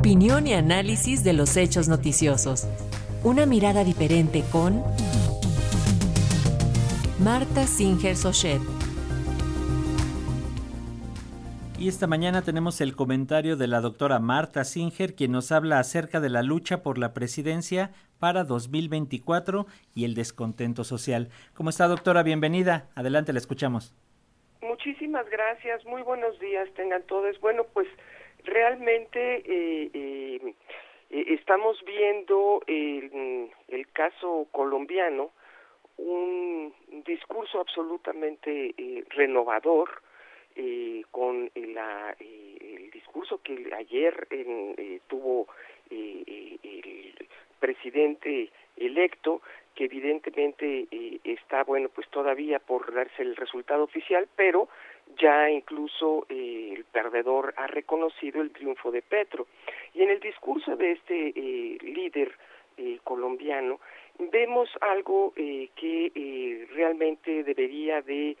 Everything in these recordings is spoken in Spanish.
Opinión y análisis de los hechos noticiosos. Una mirada diferente con Marta Singer Sochet. Y esta mañana tenemos el comentario de la doctora Marta Singer, quien nos habla acerca de la lucha por la presidencia para 2024 y el descontento social. ¿Cómo está, doctora? Bienvenida. Adelante, la escuchamos. Muchísimas gracias. Muy buenos días, tengan todos. Bueno, pues realmente eh, eh, eh, estamos viendo el, el caso colombiano, un discurso absolutamente renovador, eh, con la, eh, el discurso que ayer eh, tuvo el presidente electo, que evidentemente está, bueno, pues todavía por darse el resultado oficial, pero ya incluso el perdedor ha reconocido el triunfo de Petro. Y en el discurso de este líder colombiano vemos algo que realmente debería de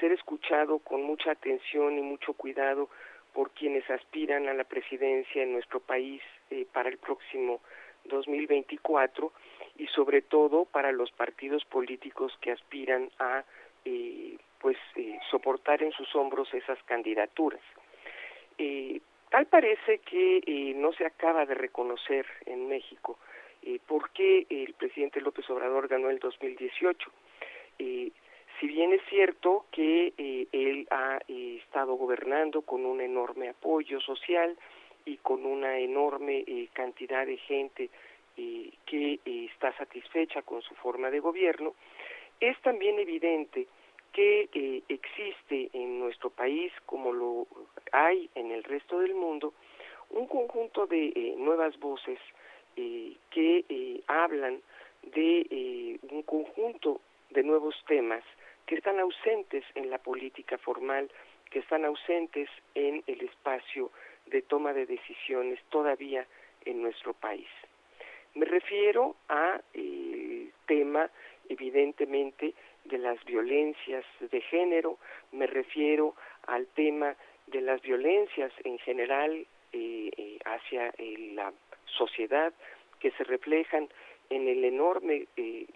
ser escuchado con mucha atención y mucho cuidado por quienes aspiran a la presidencia en nuestro país eh, para el próximo 2024 y sobre todo para los partidos políticos que aspiran a eh, pues eh, soportar en sus hombros esas candidaturas. Tal parece que no se acaba de reconocer en México por qué el presidente López Obrador ganó el 2018 si bien es cierto que eh, él ha eh, estado gobernando con un enorme apoyo social y con una enorme eh, cantidad de gente que está satisfecha con su forma de gobierno, es también evidente que existe en nuestro país, como lo hay en el resto del mundo, un conjunto de nuevas voces que hablan de un conjunto de nuevos temas que están ausentes en la política formal, que están ausentes en el espacio de toma de decisiones todavía en nuestro país. Me refiero a tema, evidentemente, de las violencias de género, me refiero al tema de las violencias en general eh, eh, hacia eh, la sociedad que se reflejan en el enorme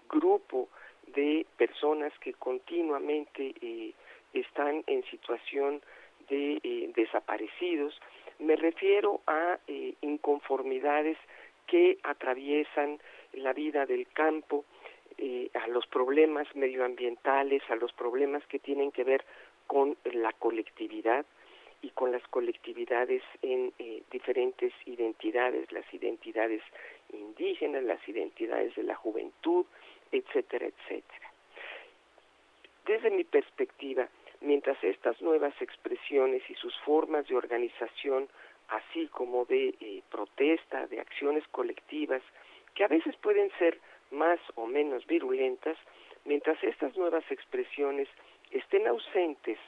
grupo de personas que continuamente eh, están en situación de eh, desaparecidos. Me refiero a eh, inconformidades que atraviesan la vida del campo, a los problemas medioambientales, a los problemas que tienen que ver con la colectividad y con las colectividades en diferentes identidades, las identidades indígenas, las identidades de la juventud, etcétera, etcétera. Desde mi perspectiva, mientras estas nuevas expresiones y sus formas de organización, así como de eh, protesta, de acciones colectivas, que a veces pueden ser más o menos virulentas, mientras estas nuevas expresiones estén ausentes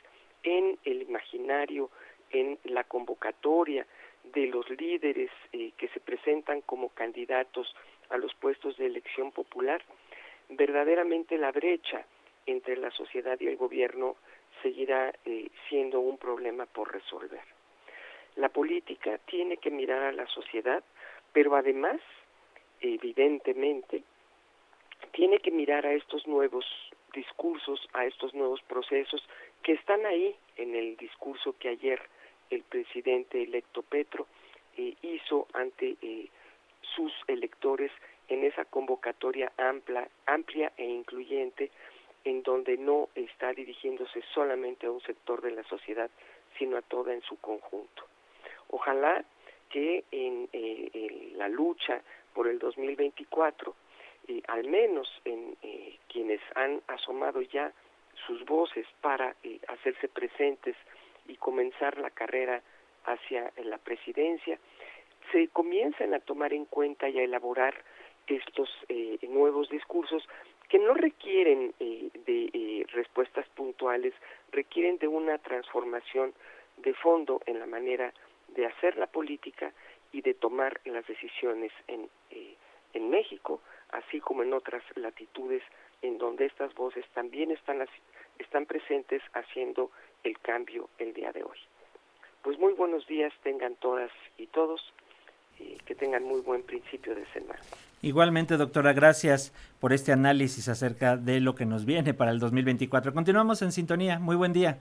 en el imaginario, en la convocatoria de los líderes eh, que se presentan como candidatos a los puestos de elección popular, verdaderamente la brecha entre la sociedad y el gobierno seguirá eh, siendo un problema por resolver. La política tiene que mirar a la sociedad, pero además, evidentemente, tiene que mirar a estos nuevos discursos, a estos nuevos procesos que están ahí en el discurso que ayer el presidente electo Petro eh, hizo ante eh, sus electores en esa convocatoria amplia, amplia e incluyente en donde no está dirigiéndose solamente a un sector de la sociedad, sino a toda en su conjunto. Ojalá que en, eh, la lucha por el 2024, eh, al menos en eh, quienes han asomado ya sus voces para hacerse presentes y comenzar la carrera hacia la presidencia, se comiencen a tomar en cuenta y a elaborar estos eh, nuevos discursos que no requieren eh, de eh, respuestas puntuales, requieren de una transformación de fondo en la manera de hacer la política y de tomar las decisiones en, en México, así como en otras latitudes en donde estas voces también están, están presentes haciendo el cambio el día de hoy. Pues muy buenos días tengan todas y todos tengan muy buen principio de semana. Igualmente, doctora, gracias por este análisis acerca de lo que nos viene para el 2024. Continuamos en sintonía. Muy buen día.